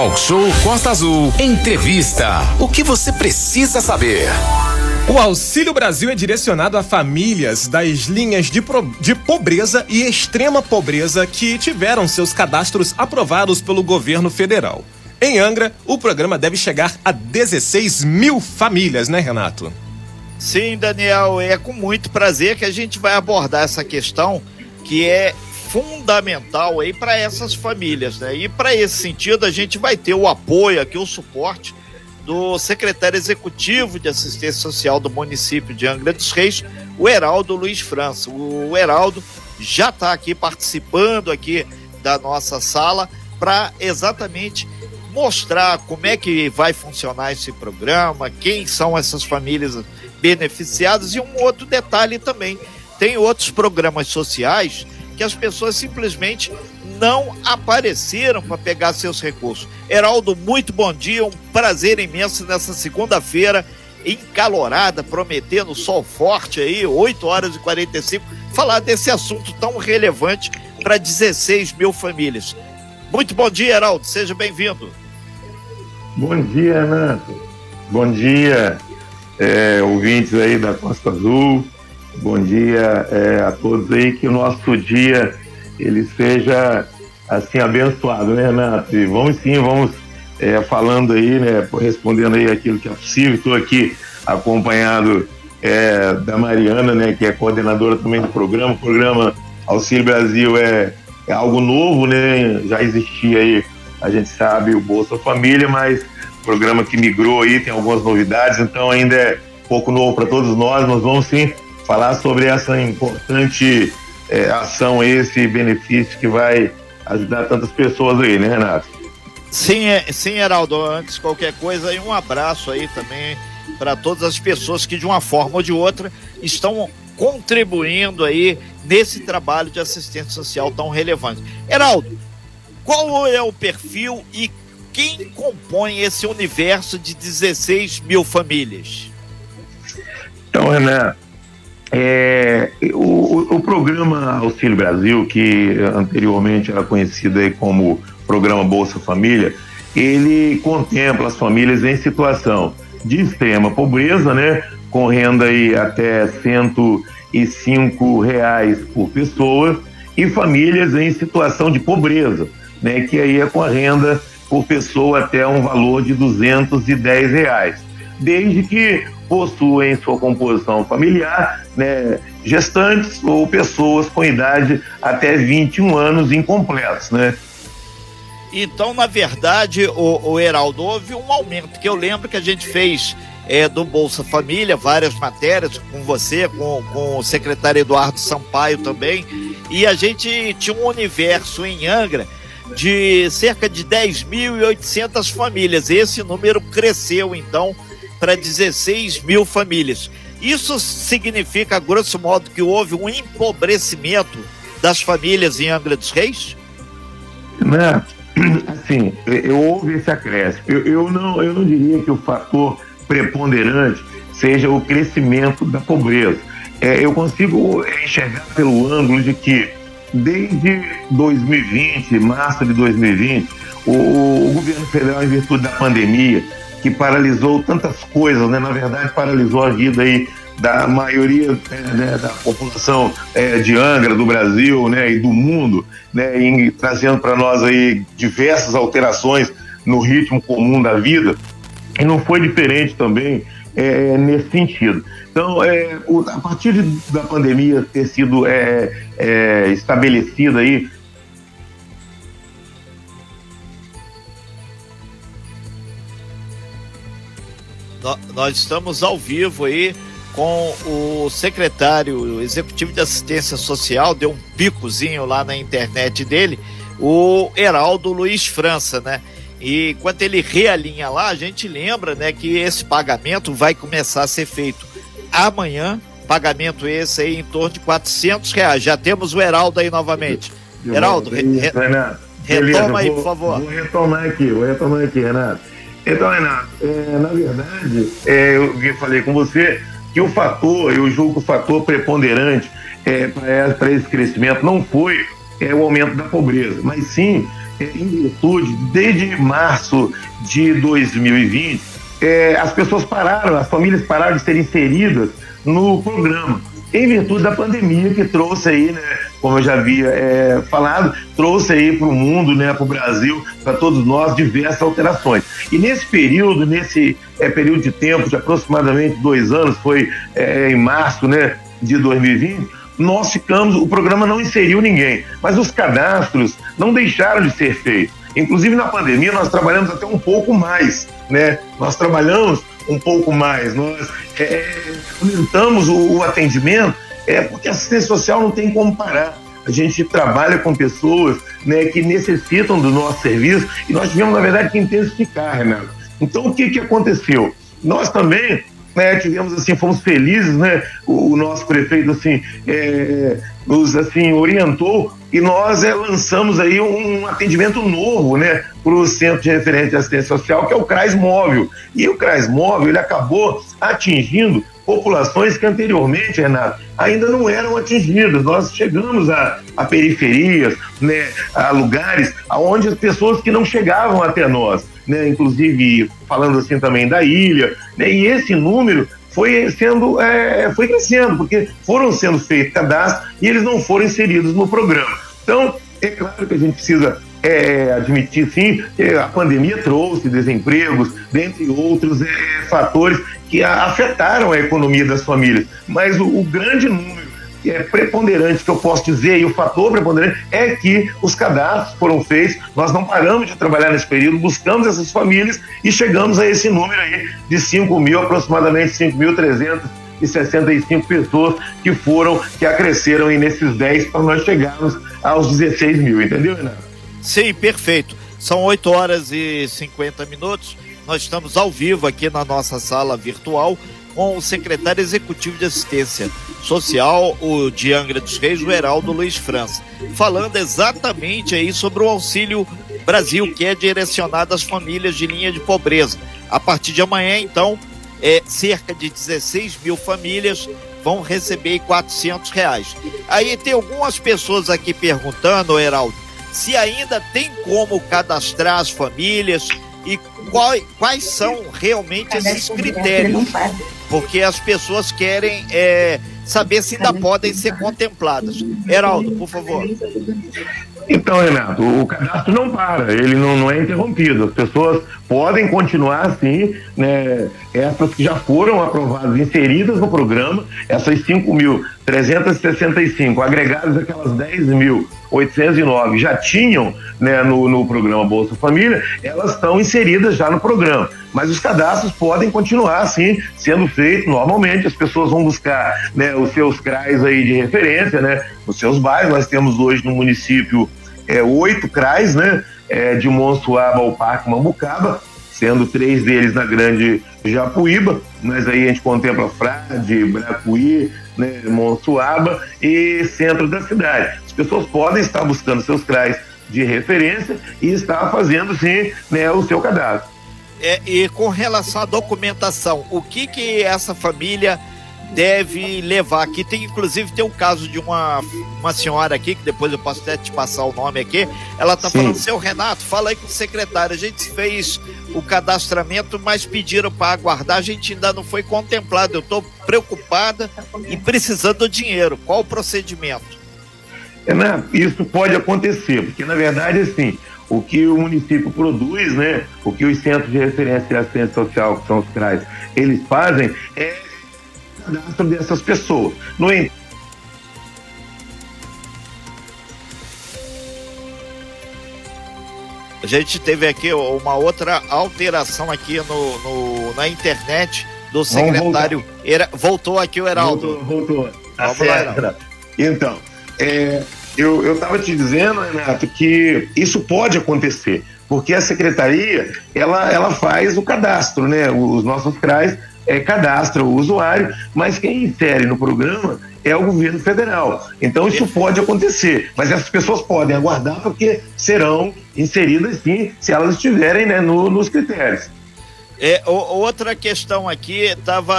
Talk Show Costa Azul. Entrevista. O que você precisa saber? O Auxílio Brasil é direcionado a famílias das linhas de, pro... de pobreza e extrema pobreza que tiveram seus cadastros aprovados pelo governo federal. Em Angra, o programa deve chegar a 16 mil famílias, né, Renato? Sim, Daniel, é com muito prazer que a gente vai abordar essa questão que é fundamental aí para essas famílias, né? E para esse sentido a gente vai ter o apoio aqui, o suporte do secretário executivo de assistência social do município de Angra dos Reis, o Heraldo Luiz França. O Heraldo já está aqui participando aqui da nossa sala para exatamente mostrar como é que vai funcionar esse programa, quem são essas famílias beneficiadas e um outro detalhe também, tem outros programas sociais que as pessoas simplesmente não apareceram para pegar seus recursos. Heraldo, muito bom dia, um prazer imenso nessa segunda-feira encalorada, prometendo sol forte aí, 8 horas e 45, falar desse assunto tão relevante para 16 mil famílias. Muito bom dia, Heraldo, seja bem-vindo. Bom dia, Renato. Bom dia, é, ouvintes aí da Costa Azul. Bom dia é, a todos aí, que o nosso dia ele seja assim abençoado, né, Renato? E vamos sim, vamos é, falando aí, né, respondendo aí aquilo que é possível. Estou aqui acompanhado é, da Mariana, né, que é coordenadora também do programa. O programa Auxílio Brasil é, é algo novo, né? Já existia aí, a gente sabe, o Bolsa Família, mas programa que migrou aí, tem algumas novidades, então ainda é pouco novo para todos nós. Nós vamos sim falar sobre essa importante é, ação, esse benefício que vai ajudar tantas pessoas aí, né, Renato? Sim, é, sim, Heraldo. Antes de qualquer coisa, um abraço aí também para todas as pessoas que de uma forma ou de outra estão contribuindo aí nesse trabalho de assistência social tão relevante. Heraldo, qual é o perfil e quem compõe esse universo de 16 mil famílias? Então, Renato, é, o, o, programa Auxílio Brasil, que anteriormente era conhecido como Programa Bolsa Família, ele contempla as famílias em situação de extrema pobreza, né, com renda aí até 105 reais por pessoa, e famílias em situação de pobreza, né, que aí é com a renda por pessoa até um valor de 210 reais, desde que possuem sua composição familiar, né, gestantes ou pessoas com idade até 21 anos incompletos, né? Então, na verdade, o, o Heraldo, houve um aumento, que eu lembro que a gente fez é, do Bolsa Família, várias matérias com você, com, com o secretário Eduardo Sampaio também, e a gente tinha um universo em Angra de cerca de 10.800 famílias. Esse número cresceu, então, para 16 mil famílias. Isso significa, grosso modo, que houve um empobrecimento das famílias em Angra dos Reis? Né? Assim, houve esse acréscimo. Eu, eu, não, eu não diria que o fator preponderante seja o crescimento da pobreza. É, eu consigo enxergar pelo ângulo de que, desde 2020, março de 2020, o, o governo federal, em virtude da pandemia, que paralisou tantas coisas, né? Na verdade, paralisou a vida aí da maioria é, né, da população é, de Angra, do Brasil, né, e do mundo, né, trazendo para nós aí diversas alterações no ritmo comum da vida. E não foi diferente também é, nesse sentido. Então, é, o, a partir de, da pandemia ter sido estabelecida aí nós estamos ao vivo aí com o secretário executivo de assistência social, deu um picozinho lá na internet dele, o Heraldo Luiz França, né? E quando ele realinha lá, a gente lembra, né, que esse pagamento vai começar a ser feito amanhã, pagamento esse aí em torno de 400 reais. Já temos o Heraldo aí novamente. Heraldo, re, re, retoma aí, por favor. Vou retomar aqui, vou retomar aqui, Renato. Então, Renato, é, na verdade, é, eu falei com você que o fator, eu julgo que o fator preponderante é, para esse crescimento não foi é, o aumento da pobreza, mas sim em virtude, desde março de 2020, é, as pessoas pararam, as famílias pararam de ser inseridas no programa, em virtude da pandemia que trouxe aí, né, como eu já havia é, falado, trouxe aí para o mundo, né, para o Brasil, para todos nós, diversas alterações. E nesse período, nesse é, período de tempo de aproximadamente dois anos, foi é, em março né, de 2020, nós ficamos, o programa não inseriu ninguém, mas os cadastros não deixaram de ser feitos. Inclusive na pandemia nós trabalhamos até um pouco mais, né? Nós trabalhamos um pouco mais, nós é, é, aumentamos o, o atendimento, é porque a assistência social não tem como parar. A gente trabalha com pessoas né, que necessitam do nosso serviço e nós tivemos, na verdade, que intensificar, Renato. Então, o que, que aconteceu? Nós também né, tivemos assim, fomos felizes, né? O, o nosso prefeito assim, é, nos assim orientou e nós é, lançamos aí um, atendimento novo, né, para o Centro de Referência de Assistência Social, que é o CRAS Móvel. E o CRAS Móvel ele acabou atingindo populações que anteriormente, Renato, ainda não eram atingidas. Nós chegamos a, a periferias, né, a lugares onde as pessoas que não chegavam até nós né, inclusive falando assim também da ilha, né, e esse número foi sendo, é, foi crescendo, porque foram sendo feitos cadastros e eles não foram inseridos no programa. Então, é claro que a gente precisa é, admitir sim, que a pandemia trouxe desempregos, dentre outros é, fatores que afetaram a economia das famílias. Mas o, o grande número é preponderante, que eu posso dizer, e o fator preponderante é que os cadastros foram feitos, nós não paramos de trabalhar nesse período, buscamos essas famílias e chegamos a esse número aí de 5 mil, aproximadamente 5.365 pessoas que foram, que acresceram aí nesses 10 para nós chegarmos aos 16 mil, entendeu, Renato? Sim, perfeito. São 8 horas e 50 minutos. Nós estamos ao vivo aqui na nossa sala virtual com o secretário executivo de assistência social, o de Angra dos Reis, o Heraldo Luiz França, falando exatamente aí sobre o Auxílio Brasil, que é direcionado às famílias de linha de pobreza. A partir de amanhã, então, é, cerca de 16 mil famílias vão receber 400 reais. Aí tem algumas pessoas aqui perguntando, Heraldo, se ainda tem como cadastrar as famílias e qual, quais são realmente esses critérios. Porque as pessoas querem é, saber se ainda podem ser contempladas. Heraldo, por favor. Então, Renato, o cadastro não para, ele não, não é interrompido. As pessoas podem continuar assim, né? Essas que já foram aprovadas, inseridas no programa, essas 5.365, agregadas aquelas 10.809 já tinham né, no, no programa Bolsa Família, elas estão inseridas já no programa. Mas os cadastros podem continuar assim, sendo feitos normalmente. As pessoas vão buscar né, os seus CRAs aí de referência, né? Os seus bairros. Nós temos hoje no município é, oito CRAs, né? É, de Monsuaba ao Parque Mambucaba, sendo três deles na Grande Japuíba, mas aí a gente contempla Frade, Bracuí, né, Monsuaba e centro da cidade. As pessoas podem estar buscando seus CRAs de referência e estar fazendo sim né, o seu cadastro. É, e com relação à documentação, o que que essa família deve levar. Aqui tem, inclusive, tem um caso de uma, uma senhora aqui, que depois eu posso até te passar o nome aqui. Ela tá Sim. falando, seu Renato, fala aí com o secretário. A gente fez o cadastramento, mas pediram para aguardar, a gente ainda não foi contemplado. Eu estou preocupada e precisando do dinheiro. Qual o procedimento? Renato, isso pode acontecer, porque na verdade, assim, o que o município produz, né, o que os centros de referência de assistência social, que são os CRAs, eles fazem é cadastro dessas pessoas. No entanto, A gente teve aqui uma outra alteração aqui no, no na internet do secretário. Era, voltou aqui o Heraldo. Voltou, voltou. Tá. Lá, então, é, eu estava te dizendo, Renato, que isso pode acontecer, porque a secretaria ela, ela faz o cadastro, né? Os nossos CRAs é, cadastra o usuário, mas quem insere no programa é o governo federal. Então isso pode acontecer, mas essas pessoas podem aguardar porque serão inseridas sim, se elas estiverem né, no, nos critérios. É, outra questão aqui, estava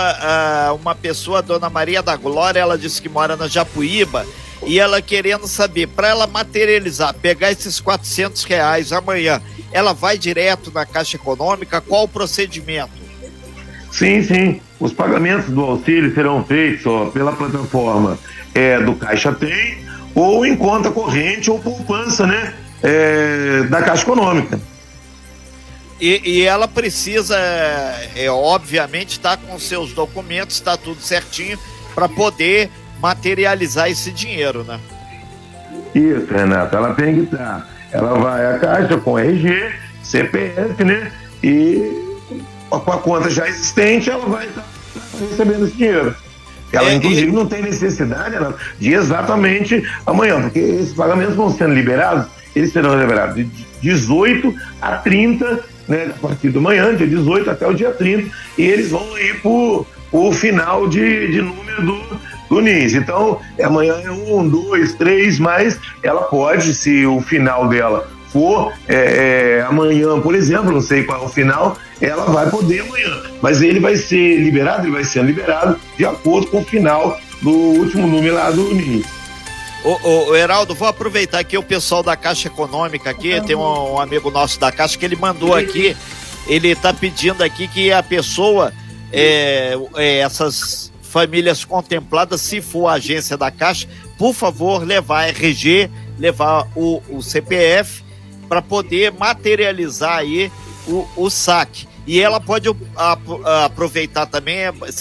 uh, uma pessoa, dona Maria da Glória, ela disse que mora na Japuíba, e ela querendo saber, para ela materializar, pegar esses 400 reais amanhã, ela vai direto na Caixa Econômica? Qual o procedimento? Sim, sim. Os pagamentos do auxílio serão feitos ó, pela plataforma é, do Caixa Tem ou em conta corrente ou poupança, né? É, da Caixa Econômica. E, e, ela precisa, é, obviamente, estar tá com seus documentos, está tudo certinho, para poder materializar esse dinheiro, né? Isso, Renata, ela tem que estar. Ela vai à caixa com RG, CPF, né? E com a conta já existente, ela vai estar recebendo esse dinheiro. Ela, é, inclusive, e... não tem necessidade ela, de exatamente amanhã, porque esses pagamentos vão sendo liberados, eles serão liberados de 18 a 30, né, a partir do manhã, dia 18 até o dia 30, e eles vão ir por o final de, de número do, do NIS. Então, amanhã é um, dois, três, mas ela pode, se o final dela for é, é, amanhã, por exemplo, não sei qual é o final, ela vai poder amanhã. Mas ele vai ser liberado, ele vai ser liberado de acordo com o final do último número lá do NIS. Ô, ô, ô, Heraldo, vou aproveitar aqui o pessoal da Caixa Econômica aqui, tem um, um amigo nosso da Caixa que ele mandou aqui, ele está pedindo aqui que a pessoa, é, é, essas famílias contempladas, se for a agência da Caixa, por favor, levar RG, levar o, o CPF para poder materializar aí o, o saque. E ela pode aproveitar também,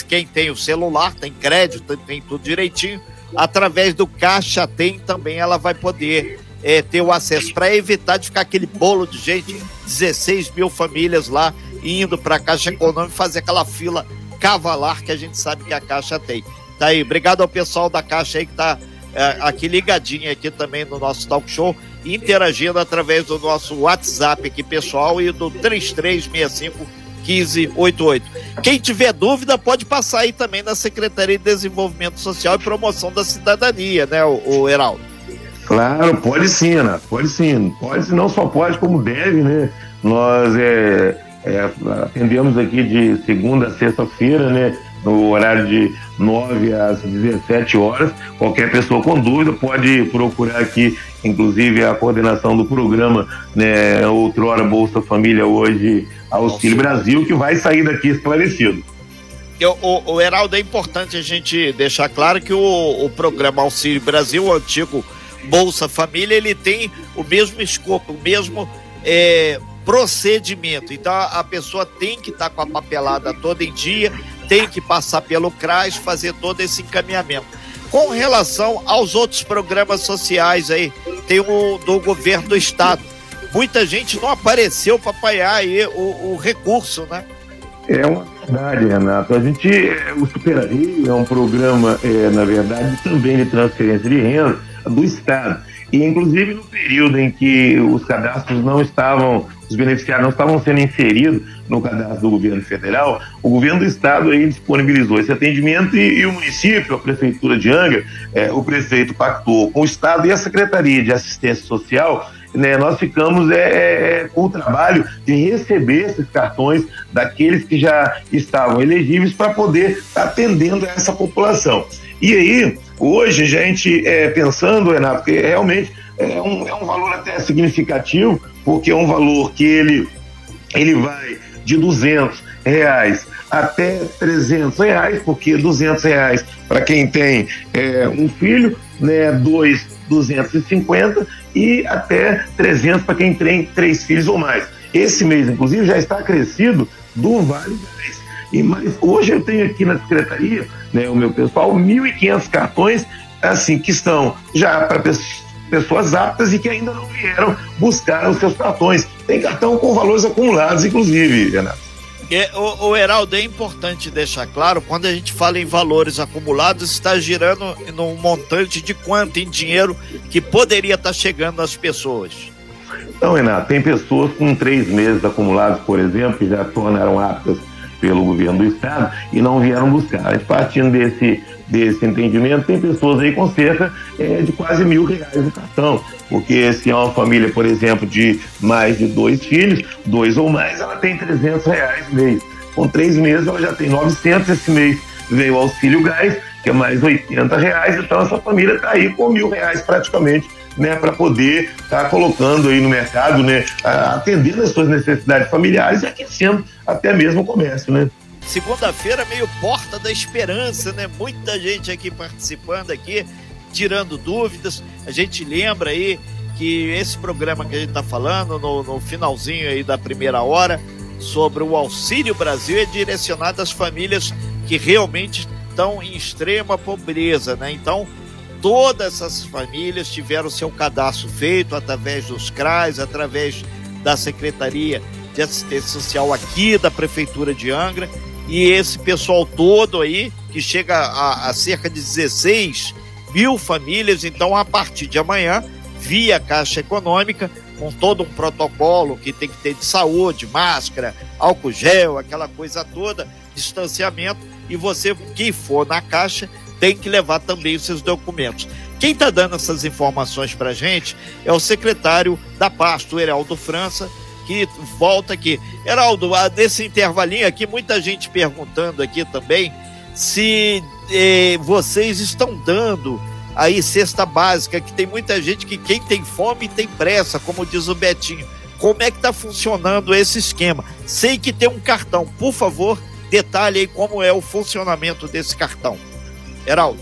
quem tem o celular, tem crédito, tem tudo direitinho, através do Caixa Tem também ela vai poder é, ter o acesso, para evitar de ficar aquele bolo de gente, 16 mil famílias lá indo para a Caixa Econômica fazer aquela fila cavalar que a gente sabe que a Caixa tem. Tá aí, obrigado ao pessoal da Caixa aí que tá é, aqui ligadinho aqui também no nosso talk show interagindo através do nosso WhatsApp aqui pessoal e do 3365 1588. Quem tiver dúvida pode passar aí também na Secretaria de Desenvolvimento Social e Promoção da Cidadania, né, o, o Heraldo? Claro, pode sim, Ana, pode sim. Pode, não só pode, como deve, né? Nós é, é, atendemos aqui de segunda a sexta-feira, né? no horário de 9 às 17 horas. Qualquer pessoa com dúvida pode procurar aqui, inclusive a coordenação do programa, né, outrora Bolsa Família, hoje Auxílio Brasil, que vai sair daqui esclarecido. Eu, o, o Heraldo, é importante a gente deixar claro que o, o programa Auxílio Brasil, o antigo Bolsa Família, ele tem o mesmo escopo, o mesmo é, procedimento. Então a pessoa tem que estar tá com a papelada toda em dia, tem que passar pelo CRAS, fazer todo esse encaminhamento. Com relação aos outros programas sociais aí, tem o do governo do estado. Muita gente não apareceu para apoiar aí o, o, recurso, né? É uma verdade, Renato. A gente, o Superaria é um programa, é, na verdade, também de transferência de renda do Estado. E, inclusive, no período em que os cadastros não estavam, os beneficiários não estavam sendo inseridos no cadastro do governo federal, o governo do estado aí disponibilizou esse atendimento e, e o município, a prefeitura de Angra, é, o prefeito pactou com o estado e a Secretaria de Assistência Social né, nós ficamos é, é, com o trabalho de receber esses cartões daqueles que já estavam elegíveis para poder estar tá atendendo essa população. E aí, hoje, gente, é, pensando, Renato, que realmente é um, é um valor até significativo, porque é um valor que ele, ele vai de 200 reais até 300 reais, porque 200 reais para quem tem é, um filho, né, dois, 250 e até 300 para quem tem três filhos ou mais. Esse mês, inclusive, já está crescido do Vale Gás. E mais, hoje eu tenho aqui na secretaria, né, o meu pessoal, 1.500 cartões, assim, que estão já para pessoas aptas e que ainda não vieram buscar os seus cartões. Tem cartão com valores acumulados, inclusive, Renato. É, o, o Heraldo, é importante deixar claro, quando a gente fala em valores acumulados, está girando num montante de quanto em dinheiro que poderia estar chegando às pessoas. Então, Renato, tem pessoas com três meses acumulados, por exemplo, que já tornaram aptas pelo governo do estado e não vieram buscar. Partindo desse, desse entendimento, tem pessoas aí com cerca é, de quase mil reais no cartão. Porque se é uma família, por exemplo, de mais de dois filhos, dois ou mais, ela tem 300 reais mês. Com três meses, ela já tem 900 esse mês. Veio o auxílio gás que é mais 80 reais, então essa família está aí com mil reais praticamente né, para poder estar tá colocando aí no mercado, né, atendendo as suas necessidades familiares e aquecendo até mesmo o comércio, né? Segunda-feira meio porta da esperança, né? Muita gente aqui participando aqui, tirando dúvidas. A gente lembra aí que esse programa que a gente está falando no, no finalzinho aí da primeira hora sobre o Auxílio Brasil é direcionado às famílias que realmente estão em extrema pobreza, né? Então, todas essas famílias tiveram seu cadastro feito através dos CRAs, através da Secretaria de Assistência Social aqui da Prefeitura de Angra. E esse pessoal todo aí, que chega a, a cerca de 16 mil famílias, então a partir de amanhã, via Caixa Econômica, com todo um protocolo que tem que ter de saúde, máscara, álcool gel, aquela coisa toda, distanciamento, e você que for na Caixa tem que levar também os seus documentos. Quem está dando essas informações para a gente é o secretário da pasta, o Heraldo França, que volta aqui. Heraldo, nesse intervalinho aqui, muita gente perguntando aqui também se eh, vocês estão dando aí cesta básica, que tem muita gente que quem tem fome tem pressa, como diz o Betinho. Como é que está funcionando esse esquema? Sei que tem um cartão, por favor, detalhe aí como é o funcionamento desse cartão. Heraldo.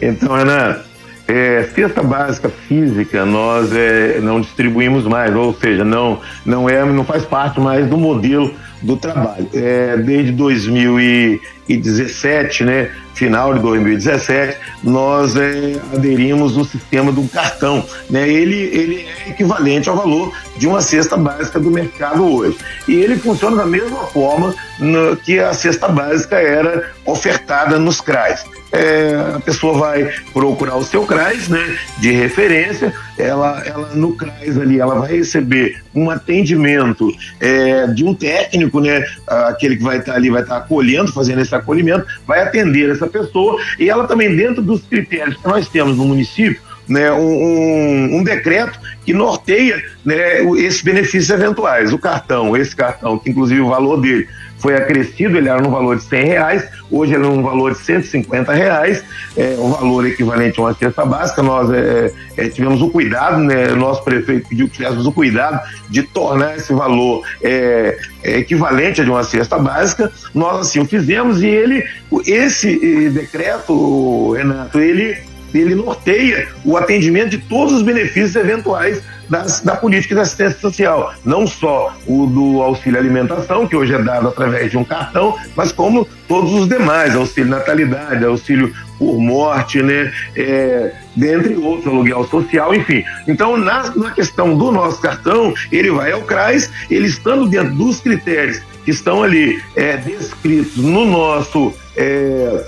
Então, Renato, é, cesta básica física nós é, não distribuímos mais, ou seja, não, não, é, não faz parte mais do modelo do trabalho. É, desde 2017, né, final de 2017, nós é, aderimos o sistema do cartão. Né? Ele, ele é equivalente ao valor de uma cesta básica do mercado hoje. E ele funciona da mesma forma no, que a cesta básica era ofertada nos CRAs é, a pessoa vai procurar o seu CRAS, né, de referência, ela, ela no CRAS ali, ela vai receber um atendimento é, de um técnico, né, aquele que vai estar ali, vai estar acolhendo, fazendo esse acolhimento, vai atender essa pessoa e ela também dentro dos critérios que nós temos no município, né, um, um, decreto que norteia né, esses benefícios eventuais. O cartão, esse cartão, que inclusive o valor dele foi acrescido, ele era no valor de 100 reais, hoje ele é no valor de 150 reais, é, um valor equivalente a uma cesta básica. Nós é, é, tivemos o cuidado, né, nosso prefeito pediu que tivéssemos o cuidado de tornar esse valor é, é, equivalente a de uma cesta básica. Nós assim o fizemos e ele, esse decreto, Renato, ele ele norteia o atendimento de todos os benefícios eventuais das, da política de assistência social. Não só o do auxílio alimentação, que hoje é dado através de um cartão, mas como todos os demais, auxílio natalidade, auxílio por morte, né? É, dentre outros, aluguel social, enfim. Então, na, na questão do nosso cartão, ele vai ao CRAS, ele estando dentro dos critérios que estão ali é, descritos no nosso. É,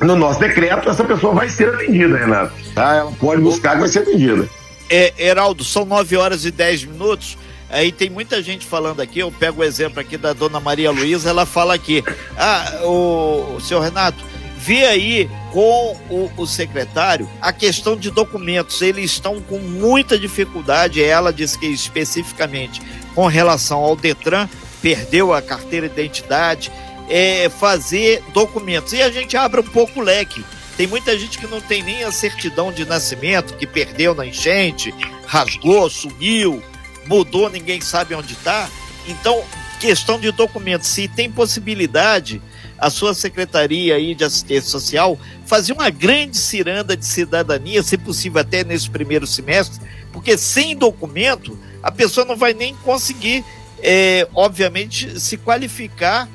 no nosso decreto, essa pessoa vai ser atendida, Renato. Tá? Ela pode buscar que vai ser atendida. É, Heraldo, são 9 horas e 10 minutos. Aí tem muita gente falando aqui, eu pego o exemplo aqui da dona Maria Luísa, ela fala aqui, ah, o, o senhor Renato, vê aí com o, o, secretário a questão de documentos. Eles estão com muita dificuldade. Ela diz que especificamente com relação ao Detran, perdeu a carteira de identidade, é, fazer documentos. E a gente abre um pouco o leque. Tem muita gente que não tem nem a certidão de nascimento, que perdeu na enchente, rasgou, sumiu, mudou, ninguém sabe onde está. Então, questão de documentos, se tem possibilidade, a sua secretaria aí de assistência social fazer uma grande ciranda de cidadania, se possível até nesse primeiro semestre, porque sem documento a pessoa não vai nem conseguir, é, obviamente, se qualificar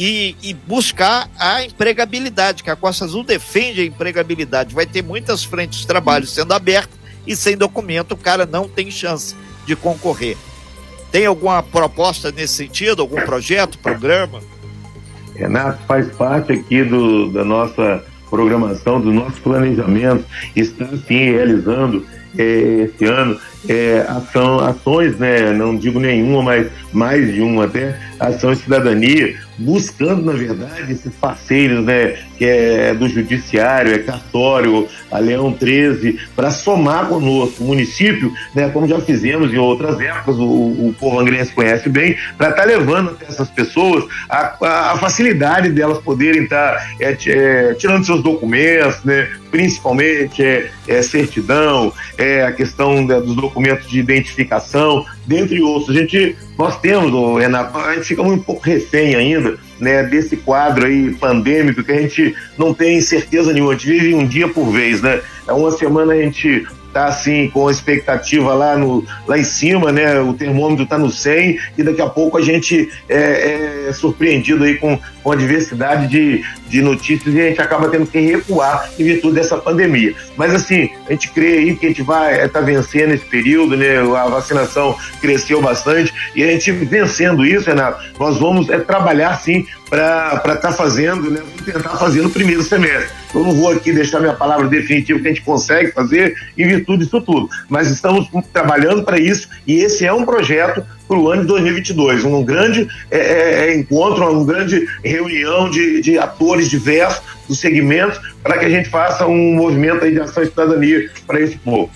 e, e, buscar a empregabilidade, que a Costa Azul defende a empregabilidade. Vai ter muitas frentes de trabalho sendo abertas e sem documento o cara não tem chance de concorrer. Tem alguma proposta nesse sentido, algum projeto, programa? Renato, faz parte aqui do, da nossa programação, do nosso planejamento, está sim realizando é, esse ano é, ação, ações, né, não digo nenhuma, mas mais de uma até, ação de cidadania, buscando, na verdade, esses parceiros, né, que é do Judiciário, é Cartório, a Leão 13, para somar conosco o município, né, como já fizemos em outras épocas, o, o povo angrense conhece bem, para estar tá levando essas pessoas a, a, a facilidade delas poderem estar tá, é, é, tirando seus documentos, né, principalmente é, é certidão, é a questão né, dos documentos de identificação, dentre outros. A gente, nós temos, Renato, a gente fica um pouco refém ainda né, desse quadro aí pandêmico que a gente não tem certeza nenhuma, a gente vive um dia por vez, né? Uma semana a gente tá assim com a expectativa lá no lá em cima, né? O termômetro está no 100 e daqui a pouco a gente é, é, surpreendido aí com, com a diversidade de, de notícias e a gente acaba tendo que recuar em virtude dessa pandemia. Mas assim, a gente crê aí que a gente vai estar é, tá vencendo esse período, né? A vacinação cresceu bastante e a gente vencendo isso, Renato, nós vamos é, trabalhar sim para estar tá fazendo, né? Tentar fazer no primeiro semestre. Eu não vou aqui deixar minha palavra definitiva que a gente consegue fazer em virtude disso tudo, mas estamos trabalhando para isso e esse é um projeto para o ano de 2022, um grande é, é, é, encontro, uma grande reunião de, de atores diversos dos segmentos para que a gente faça um movimento de ação e cidadania para esse povo.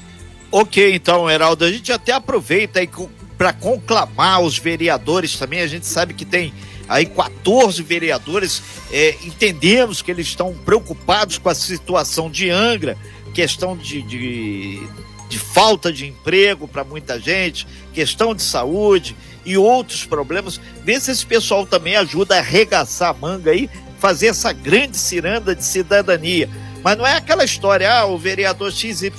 Ok, então, Heraldo, a gente até aproveita aí para conclamar os vereadores também. A gente sabe que tem aí 14 vereadores, é, entendemos que eles estão preocupados com a situação de Angra, questão de, de, de falta de emprego para muita gente, questão de saúde e outros problemas. Vê se esse pessoal também ajuda a arregaçar a manga aí, fazer essa grande ciranda de cidadania. Mas não é aquela história, ah, o vereador XYZ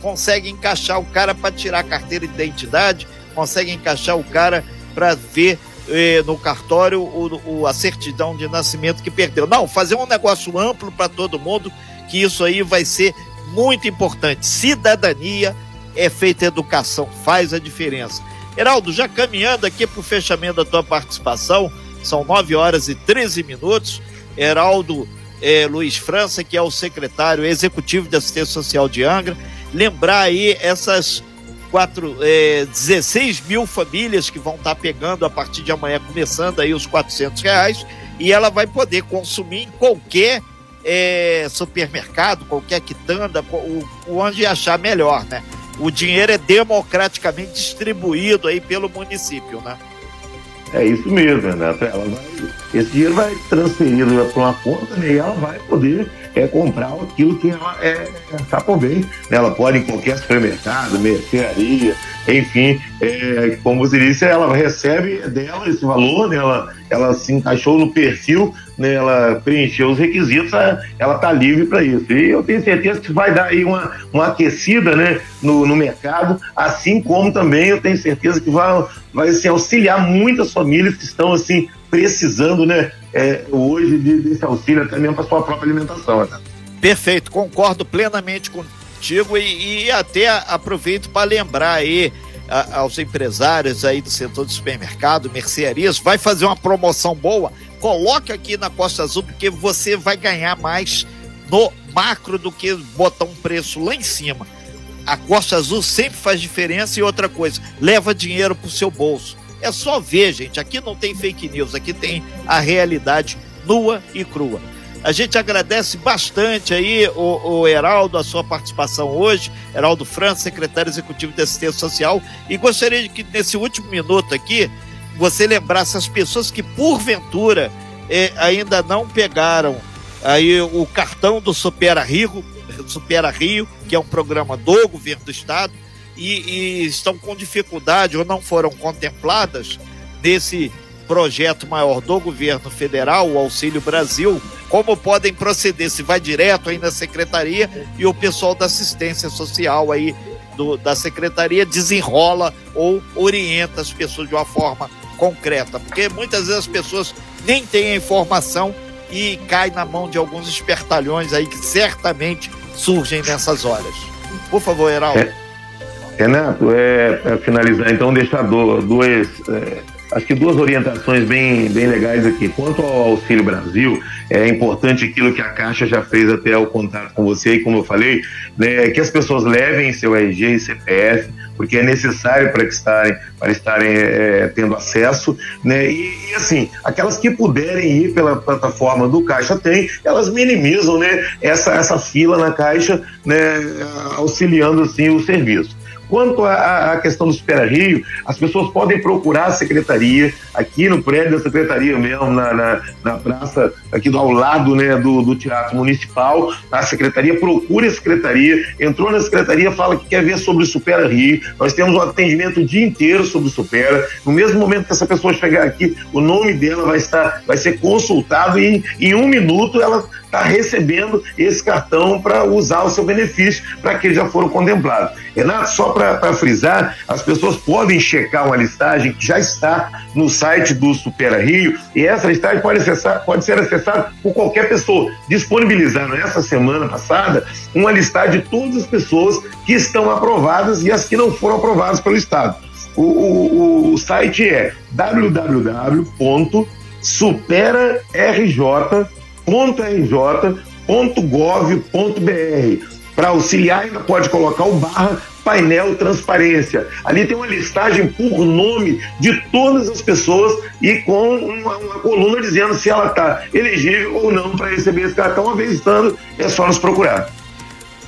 consegue encaixar o cara para tirar a carteira de identidade, consegue encaixar o cara para ver eh, no cartório o, o, a certidão de nascimento que perdeu. Não, fazer um negócio amplo para todo mundo, que isso aí vai ser muito importante. Cidadania é feita educação, faz a diferença. Heraldo, já caminhando aqui para o fechamento da tua participação, são 9 horas e 13 minutos. Heraldo eh, Luiz França, que é o secretário executivo de assistência social de Angra, lembrar aí essas quatro, é, 16 mil famílias que vão estar tá pegando a partir de amanhã, começando aí os 400 reais, e ela vai poder consumir em qualquer é, supermercado, qualquer quitanda, o, onde achar melhor, né? O dinheiro é democraticamente distribuído aí pelo município, né? É isso mesmo, Renato. Ela vai, esse dinheiro vai transferido para uma conta né, e ela vai poder é, comprar aquilo que ela é, está por bem. Ela pode em qualquer supermercado, mercearia, enfim, é, como você disse, ela recebe dela esse valor, né? ela, ela se encaixou no perfil, né? ela preencheu os requisitos, ela está livre para isso. E eu tenho certeza que vai dar aí uma, uma aquecida né? no, no mercado, assim como também eu tenho certeza que vai, vai assim, auxiliar muitas famílias que estão assim precisando né? É, hoje desse auxílio até mesmo para sua própria alimentação. Né? Perfeito, concordo plenamente contigo e, e até aproveito para lembrar aí a, aos empresários aí do setor de supermercado, mercearias, vai fazer uma promoção boa, coloque aqui na Costa Azul porque você vai ganhar mais no macro do que botar um preço lá em cima. A Costa Azul sempre faz diferença e outra coisa, leva dinheiro pro seu bolso. É só ver, gente, aqui não tem fake news, aqui tem a realidade nua e crua. A gente agradece bastante aí, o, o Heraldo, a sua participação hoje, Heraldo França, secretário executivo de assistência social, e gostaria de que nesse último minuto aqui, você lembrasse as pessoas que porventura eh, ainda não pegaram aí o cartão do Supera Rio, Supera Rio, que é um programa do governo do estado, e, e estão com dificuldade ou não foram contempladas nesse projeto maior do governo federal, o Auxílio Brasil, como podem proceder, se vai direto aí na secretaria e o pessoal da assistência social aí do, da secretaria desenrola ou orienta as pessoas de uma forma concreta, porque muitas vezes as pessoas nem têm a informação e cai na mão de alguns espertalhões aí que certamente surgem nessas horas. Por favor, Heraldo. É, Renato, é, para finalizar, então, deixar duas, é, acho que duas orientações bem, bem legais aqui. Quanto ao Auxílio Brasil, é importante aquilo que a Caixa já fez até o contato com você, e como eu falei, né, que as pessoas levem seu RG e CPF, porque é necessário para que estarem, para estarem é, tendo acesso, né? E, e, assim, aquelas que puderem ir pela plataforma do Caixa Tem, elas minimizam, né? Essa, essa fila na Caixa, né? Auxiliando assim o serviço. Quanto à, questão do Supera Rio, as pessoas podem procurar a secretaria aqui no prédio da secretaria mesmo, na, na, na praça aqui do, ao lado né, do, do Teatro Municipal. A secretaria procure a secretaria, entrou na secretaria, fala que quer ver sobre o Supera Rio. Nós temos um atendimento o dia inteiro sobre o Supera. No mesmo momento que essa pessoa chegar aqui, o nome dela vai estar, vai ser consultado e em um minuto ela está recebendo esse cartão para usar o seu benefício para que já foram contemplados. Renato, só para frisar, as pessoas podem checar uma listagem que já está no site do Supera Rio e essa listagem pode, acessar, pode ser acessada por qualquer pessoa. Disponibilizaram essa semana passada uma listagem de todas as pessoas que estão aprovadas e as que não foram aprovadas pelo Estado. O, o, o site é www.superarj.com www.rj.gov.br. Para auxiliar, ainda pode colocar o barra painel transparência. Ali tem uma listagem por nome de todas as pessoas e com uma, uma coluna dizendo se ela está elegível ou não para receber esse cartão. Uma vez estando, é só nos procurar.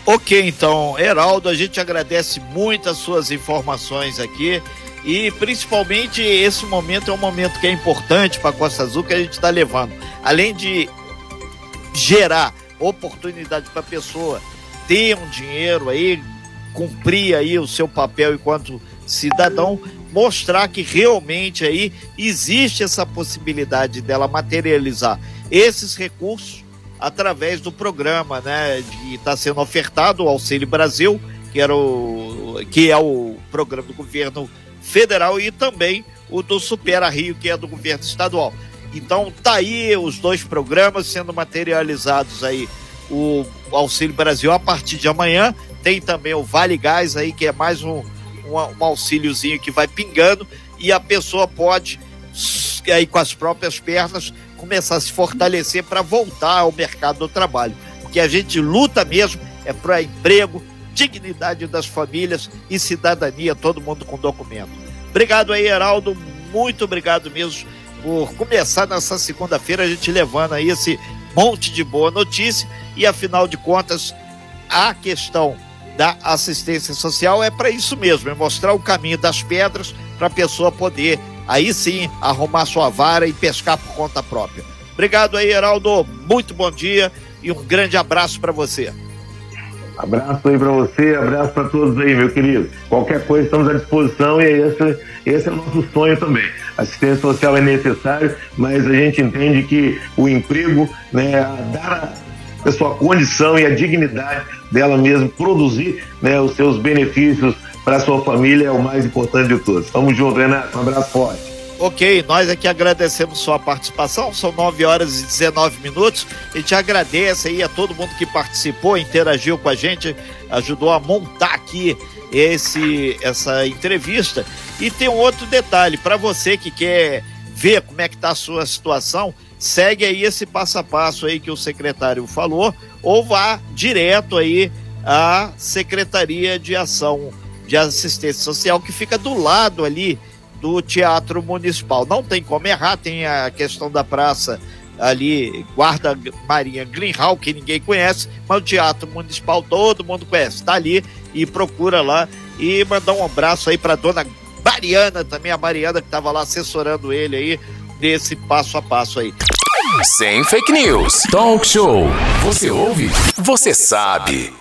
Ok, então, Heraldo, a gente agradece muito as suas informações aqui e principalmente esse momento é um momento que é importante para a Costa Azul que a gente está levando. Além de gerar oportunidade para a pessoa ter um dinheiro aí, cumprir aí o seu papel enquanto cidadão, mostrar que realmente aí existe essa possibilidade dela materializar esses recursos através do programa, né, que está sendo ofertado o Auxílio Brasil, que era o que é o programa do governo federal e também o do Supera Rio, que é do governo estadual. Então tá aí os dois programas sendo materializados aí o Auxílio Brasil a partir de amanhã. Tem também o Vale Gás aí, que é mais um, um, um auxíliozinho que vai pingando e a pessoa pode, aí com as próprias pernas, começar a se fortalecer para voltar ao mercado do trabalho. O que a gente luta mesmo é para emprego, dignidade das famílias e cidadania, todo mundo com documento. Obrigado aí, Heraldo. Muito obrigado mesmo por começar nessa segunda-feira a gente levando aí esse monte de boa notícia e afinal de contas a questão da assistência social é para isso mesmo, é mostrar o caminho das pedras para a pessoa poder aí sim arrumar sua vara e pescar por conta própria. Obrigado aí, Heraldo. Muito bom dia e um grande abraço para você. Abraço aí para você, abraço para todos aí, meu querido. Qualquer coisa estamos à disposição e esse, esse é o nosso sonho também. Assistência social é necessário, mas a gente entende que o emprego, né, dar a sua condição e a dignidade dela mesmo produzir né, os seus benefícios para sua família é o mais importante de todos. Tamo junto, Renato. Um abraço forte. Ok, nós aqui agradecemos sua participação, são 9 horas e 19 minutos. A gente agradece aí a todo mundo que participou, interagiu com a gente, ajudou a montar aqui esse essa entrevista. E tem um outro detalhe, para você que quer ver como é que tá a sua situação, segue aí esse passo a passo aí que o secretário falou, ou vá direto aí à Secretaria de Ação de Assistência Social, que fica do lado ali do Teatro Municipal. Não tem como errar, tem a questão da praça ali, Guarda Marinha Greenhall, que ninguém conhece, mas o Teatro Municipal todo mundo conhece. Está ali e procura lá e mandar um abraço aí para dona Mariana também, a Mariana que estava lá assessorando ele aí nesse passo a passo aí. Sem fake news. Talk show. Você ouve? Você sabe.